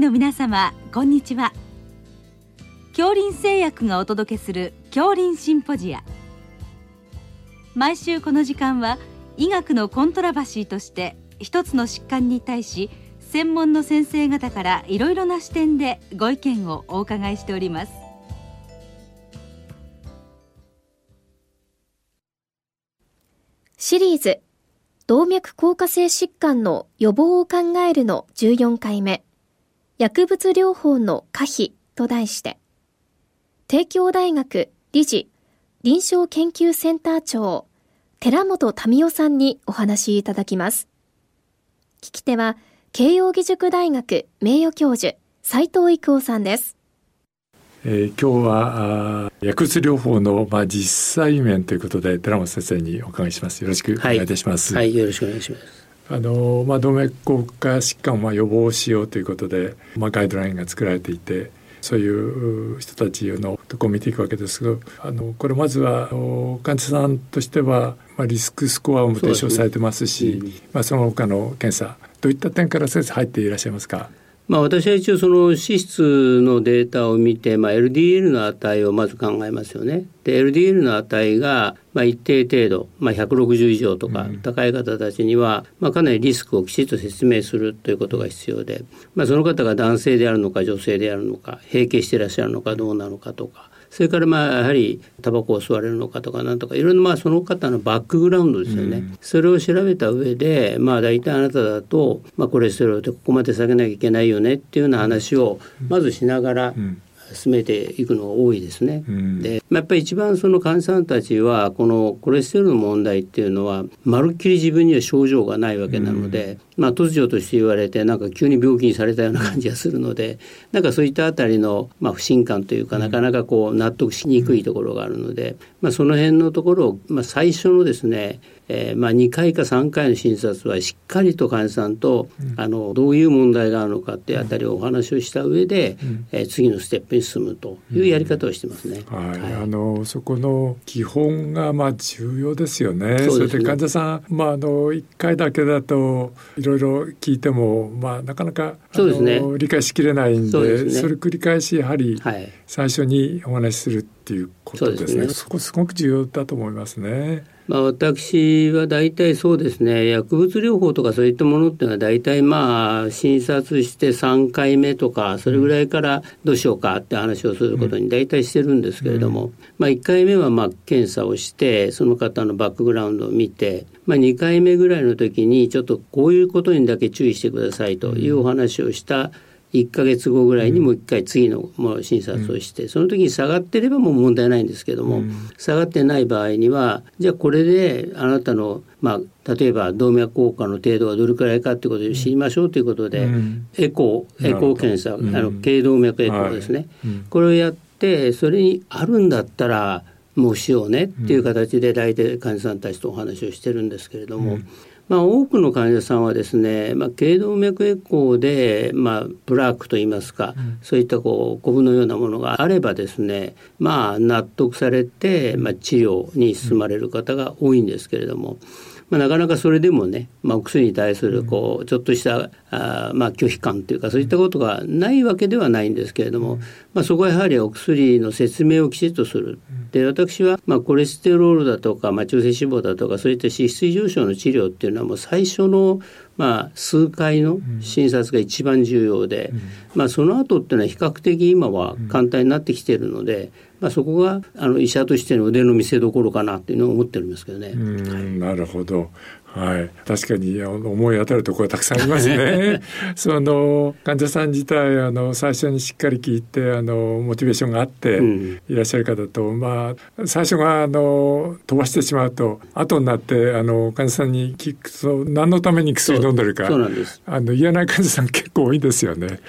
の皆様こんにちは。恐林製薬がお届けする恐林シンポジア。毎週この時間は医学のコントラバシーとして一つの疾患に対し専門の先生方からいろいろな視点でご意見をお伺いしております。シリーズ動脈硬化性疾患の予防を考えるの14回目。薬物療法の可否と題して帝京大学理事臨床研究センター長寺本民夫さんにお話いただきます聞き手は慶應義塾大学名誉教授斉藤育夫さんですえー、今日は薬物療法のまあ実際面ということで寺本先生にお伺いします。よろしくお願いいたします。はい、はい、よろしくお願いします。あのまあ動脈硬化疾患をまあ予防しようということで、まあガイドラインが作られていて、そういう人たちのとこを見ていくわけですけど、あのこれまずは患者さんとしてはまあリスクスコアも提唱されてますし、そ、まあその他の検査どういった点から先生入っていらっしゃいますか？まあ、私は一応その脂質のデータを見て、まあ、LDL の値をまず考えますよね。で LDL の値がまあ一定程度、まあ、160以上とか高い方たちには、まあ、かなりリスクをきちっと説明するということが必要で、まあ、その方が男性であるのか女性であるのか閉経していらっしゃるのかどうなのかとかそれからまあやはりタバコを吸われるのかとかなんとかいろんなまあその方のバックグラウンドですよね、うん、それを調べた上でまあ大体あなただと、まあ、コレステロールってここまで下げなきゃいけないよねっていうような話をまずしながら、うん進めていくのが多いですね。うん、で、まあ、やっぱり一番その患者さんたちはこのコレステロールの問題っていうのはまるっきり自分には症状がないわけなので、うん、まあ、突如として言われてなんか急に病気にされたような感じがするのでなんかそういったあたりの、まあ、不信感というかなかなかこう納得しにくいところがあるので、まあ、その辺のところを、まあ、最初のですねえー、まあ、2回か3回の診察はしっかりと患者さんと、うん、あのどういう問題があるのかってあたりをお話をした上で、うん、えー、次のステップに進むというやり方をしてますね。はい、はい、あのそこの基本がまあ重要ですよね。そ、ね、れで患者さん、まあ、あの1回だけだといろいろ聞いても、まあ、なかなかそうですね、理解しきれないんでね、それ繰り返しやはり最初にお話しするっていうことですね。そすね。そこすごく重要だと思いますね。まあ、私は大体そうですね。薬物療法とかそういったものっていうのは大体まあ診察して3回目とかそれぐらいからどうしようかって話をすることに大体してるんですけれども、うん、まあ、1回目はまあ検査をしてその方のバックグラウンドを見て、まあ、2回目ぐらいの時にちょっとこういうことにだけ注意してくださいというお話をした、うん1か月後ぐらいにもう一回次のもう診察をして、その時に下がってればもう問題ないんですけども、下がってない場合にはじゃあこれであなたのまあ、例えば動脈硬化の程度がどれくらいかということを知りましょうということで、エコーエコー検査、あの頸動脈エコーですね、これをやってそれにあるんだったらもうしようねっていう形で大体患者さんたちとお話をしてるんですけれども、まあ、多くの患者さんはですね、まあ、頸動脈エコーで、まあ、プラークといいますか、うん、そういったこうコブのようなものがあればですね、まあ、納得されて、まあ、治療に進まれる方が多いんですけれども、まあ、なかなかそれでもね、まあ、お薬に対するこうちょっとしたあ、まあ、拒否感というかそういったことがないわけではないんですけれども、まあ、そこはやはりお薬の説明をきちっとする。で私は、まあ、コレステロールだとか、まあ、中性脂肪だとかそういった脂質異常症の治療っていうのはもう最初のまあ、数回の診察が一番重要で、まあ、その後っていうのは比較的今は簡単になってきているので、まあ、そこがあの医者としての腕の見せ所かなっていうのを思っておりますけどね。なるほどはい、確かに思い当たるところがたくさんありますね。その患者さん自体あの最初にしっかり聞いてあのモチベーションがあっていらっしゃる方と、うん、まあ最初があの飛ばしてしまうと後になってあの患者さんに聞くと何のために薬飲んでるかあの言えない患者さん結構多いですよね。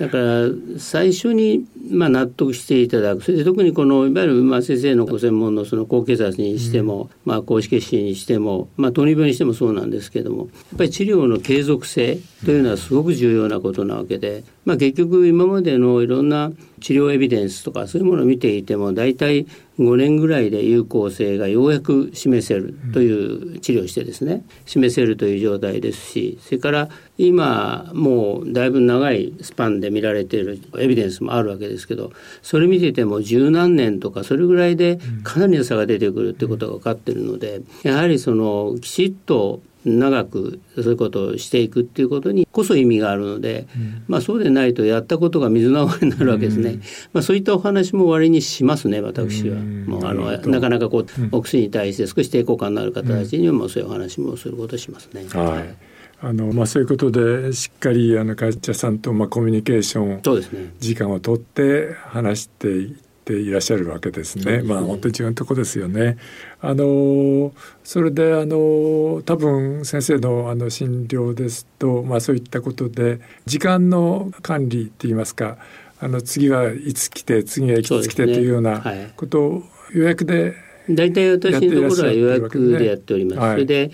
だから最初にまあ納得していただく。それで特にこのいわゆるまあ先生のご専門のその高血圧にしても、うん、まあ高脂血症にしても、まあ、糖尿病にしてもそうなんですけどもやっぱり治療の継続性というのはすごく重要なことなわけでまあ、結局今までのいろんな治療エビデンスとかそういうものを見ていても大体5年ぐらいで有効性がようやく示せるという治療してですね示せるという状態ですしそれから今もうだいぶ長いスパンで見られているエビデンスもあるわけですけどそれ見てても十何年とかそれぐらいでかなりの差が出てくるってことが分かってるのでやはりそのきちっと長くそういうことをしていくっていうことにこそ意味があるので、うん、まあそうでないとやったことが水の泡になるわけですね、うん、まあそういったお話も割にしますね私は、うん、もうあのなかなかこう、お薬に対して少し抵抗感のある方たちにはもうそういうお話もすることしますね。はい。あのまあ、そういうことでしっかりあの会社さんとまあコミュニケーション、ね、時間を取って話していていらっしゃるわけですね。すねまあ本当に違うとこですよね。あのそれであの多分先生のあの診療ですと、まあ、そういったことで時間の管理って言いますかあの次はいつ来て次はいつ来てというようなことを予約で大体私のところは予約でやっております。はい、それで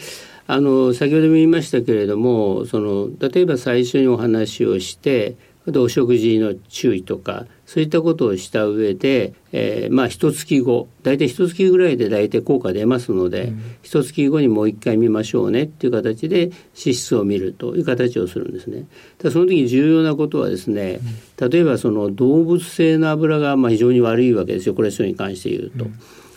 あの先ほども言いましたけれどもその例えば最初にお話をしてお食事の注意とかそういったことをした上で、えー、まあ一月後大体一月ぐらいで大体効果出ますので、うん、一月後にもう一回見ましょうねっていう形で脂質を見るという形をするんですね。ただその時に重要なことはですね、うん、例えばその動物性の油がまあ非常に悪いわけですよコレステロールに関して言うと。うん、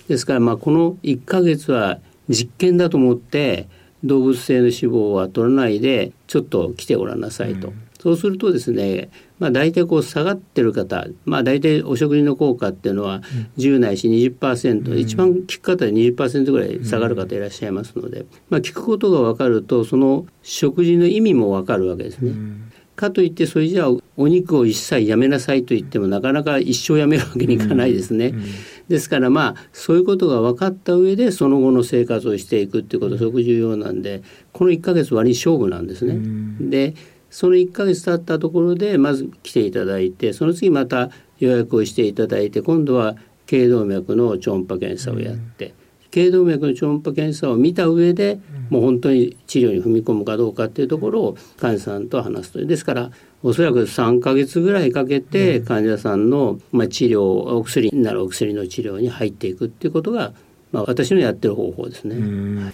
ですからまあこの1ヶ月は実験だと思って動物性の脂肪は取らないでちょっと来てごらんなさいと。そうするとですね、まあ、大体こう下がってる方、まあ、大体お食事の効果っていうのは10ないし20%、うん、一番効く方で20%ぐらい下がる方いらっしゃいますので、まあ、効くことが分かるとその食事の意味も分かるわけですね。うん。かといってそれじゃあお肉を一切やめなさいと言ってもなかなか一生やめるわけにいかないですね。うん。うん、ですからまあそういうことが分かった上でその後の生活をしていくっていうことがすごく重要なんでこの1か月割に勝負なんですね。うん、でその1か月経ったところでまず来ていただいてその次また予約をしていただいて今度は頸動脈の超音波検査をやって、頸動脈の超音波検査を見た上で、もう本当に治療に踏み込むかどうかっていうところを患者さんと話すという。ですからおそらく3か月ぐらいかけて患者さんの、まあ、治療お薬ならお薬の治療に入っていくっていうことがまあ、私のやってる方法ですね。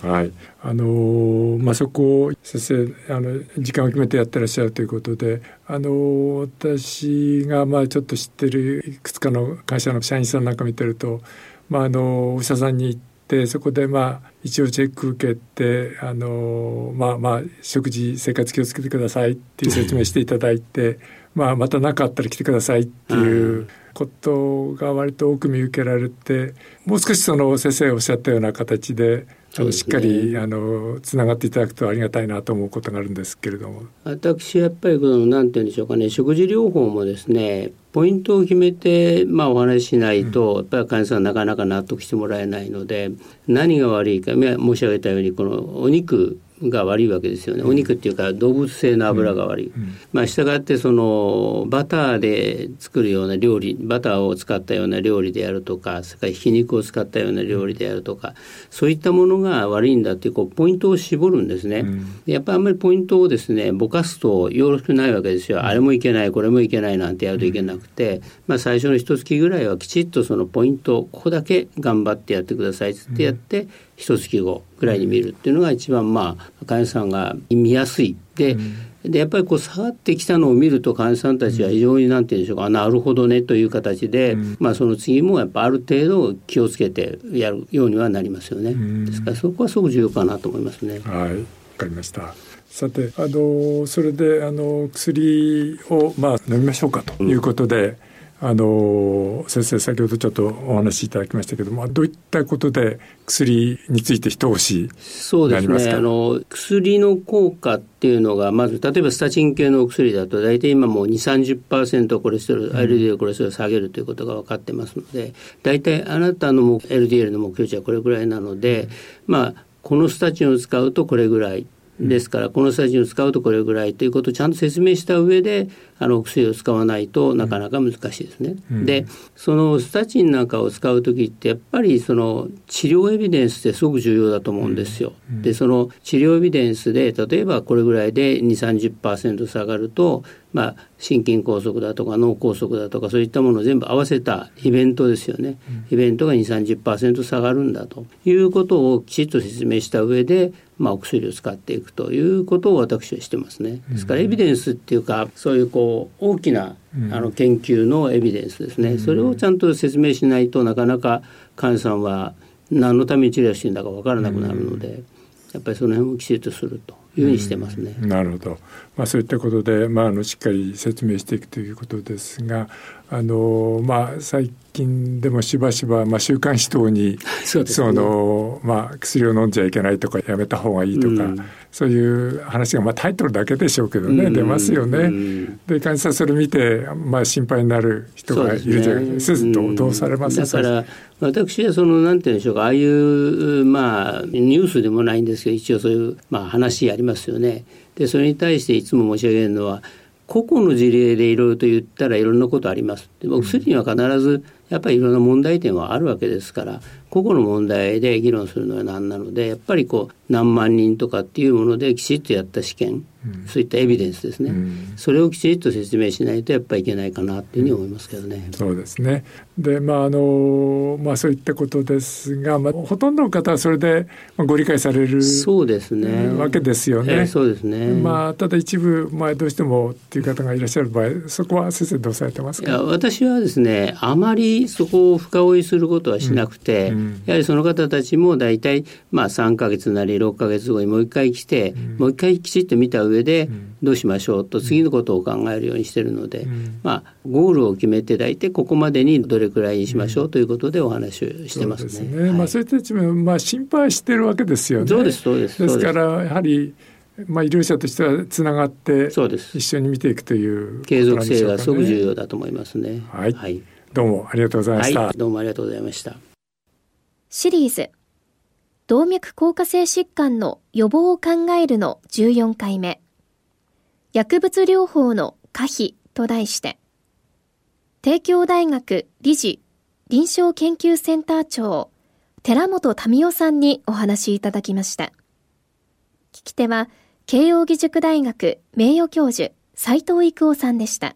はい、あのまあそこを先生あの時間を決めてやってらっしゃるということで、あの私がまあちょっと知ってるいくつかの会社の社員さんなんか見てると、まああのお医者さんに行ってそこでまあ一応チェック受けてあのまあまあ食事生活気をつけてくださいっていう説明していただいて、まあまた何かあったら来てくださいっていう。ことが割と多く見受けられてもう少しその先生おっしゃったような形であの、しっかりあのつながっていただくとありがたいなと思うことがあるんですけれども。私やっぱりこのなんて言うんでしょうかね食事療法もですねポイントを決めて、まあ、お話ししないと、やっぱり患者さんなかなか納得してもらえないので何が悪いか申し上げたようにこのお肉が悪いわけですよね、お肉っていうか動物性の油が悪い、うん。うん、まあ従ってそのバターで作るような料理バターを使ったような料理であるとかそれからひき肉を使ったような料理であるとかそういったものが悪いんだっていうこうポイントを絞るんですね、うん、やっぱりあんまりポイントをですねぼかすとよろしくないわけですよ、あれもいけないこれもいけないなんてやるといけなくて、まあ最初の一月ぐらいはきちっとそのポイントここだけ頑張ってやってくださいってやって、一月後ぐらいに見るっていうのが一番まあ患者さんが見やすいで、うん、でやっぱりこう下がってきたのを見ると患者さんたちは非常になんて言うんでしょうか、なるほどねという形で、うん、まあその次もやっぱある程度気をつけてやるようにはなりますよね。うん、ですからそこはすごく重要かなと思いますね。はい、わかりました。さてあのそれであの薬をまあ飲みましょうかということで。あの先生先ほどちょっとお話しいただきましたけどもどういったことで薬について一押しそうですね。あの薬の効果っていうのがまず例えばスタチン系のお薬だと大体今もう2 3 0コレステロール、うん、LDL コレステロール下げるということが分かってますので大体あなたの LDL の目標値はこれぐらいなので、まあこのスタチンを使うとこれぐらいですからこのスタジオを使うとこれぐらいということをちゃんと説明した上であの薬を使わないとなかなか難しいですね。うん、でそのスタチンなんかを使う時ってやっぱりその治療エビデンスってすごく重要だと思うんですよ。うん、でその治療エビデンスで例えばこれぐらいで2 3 0下がるとまあ、心筋梗塞だとか脳梗塞だとかそういったものを全部合わせたイベントですよね、うん、イベントが2 3 0下がるんだということをきちっと説明した上で、まあ、お薬を使っていくということを私はしてますね。ですからエビデンスっていうかそういうこう大きなあの研究のエビデンスですね、それをちゃんと説明しないとなかなか患者さんは何のために治療してるんだか分からなくなるので、やっぱりその辺をきちっとすると。いうふうにしてますね。なるほど。まあそういったことで、まああのしっかり説明していくということですが、あのまあ最近でもしばしばまあ週刊誌等にそ、ね,、のまあ薬を飲んじゃいけないとかやめた方がいいとか、うん、そういう話がまあタイトルだけでしょうけどね、うん、出ますよね。うん、で患者さんそれ見てまあ心配になる人がいるじゃないですか。すね、どどうされます？だから私はそのなんて言うんでしょうかああいうまあニュースでもないんですけど一応そういうまあ話ありますよね。でそれに対していつも申し上げるのは個々の事例でいろいろと言ったらいろんなことあります。でも薬には必ずやっぱりいろんな問題点はあるわけですから個々の問題で議論するのは何なのでやっぱりこう何万人とかっていうものできちっとやった試験、うん、そういったエビデンスですね、うん、それをきちっと説明しないとやっぱりいけないかなっていうふうに思いますけどね。そうですね。でまああのまあそういったことですが、まあ、ほとんどの方はそれでご理解されるそうですね。わけですよね。えー、そうですね。まあ、ただ一部、まあ、どうしてもっていう方がいらっしゃる場合そこは先生どうされてますか？いや私はですねあまりそこを深追いすることはしなくて、うん。うん、やはりその方たちも大体まあ3か月なり6か月後にもう一回来て、もう一回きちっと見た上でどうしましょうと次のことを考えるようにしてるので、まあゴールを決めて大体ここまでにどれくらいにしましょうということでお話をしてますね。そうね。まあそうい。う人たちもまあ心配してるわけですよね。そうですそうです。です。からやはりまあ、医療者としてはつながって一緒に見ていくという、ね、継続性がすごく重要だと思いますね。はい、はい、どうもありがとうございました、はい、どうもありがとうございました。シリーズ動脈硬化性疾患の予防を考えるの14回目薬物療法の可否と題して。帝京大学理事臨床研究センター長寺本民夫さんにお話しいただきました。聞き手は慶應義塾大学名誉教授斉藤育夫さんでした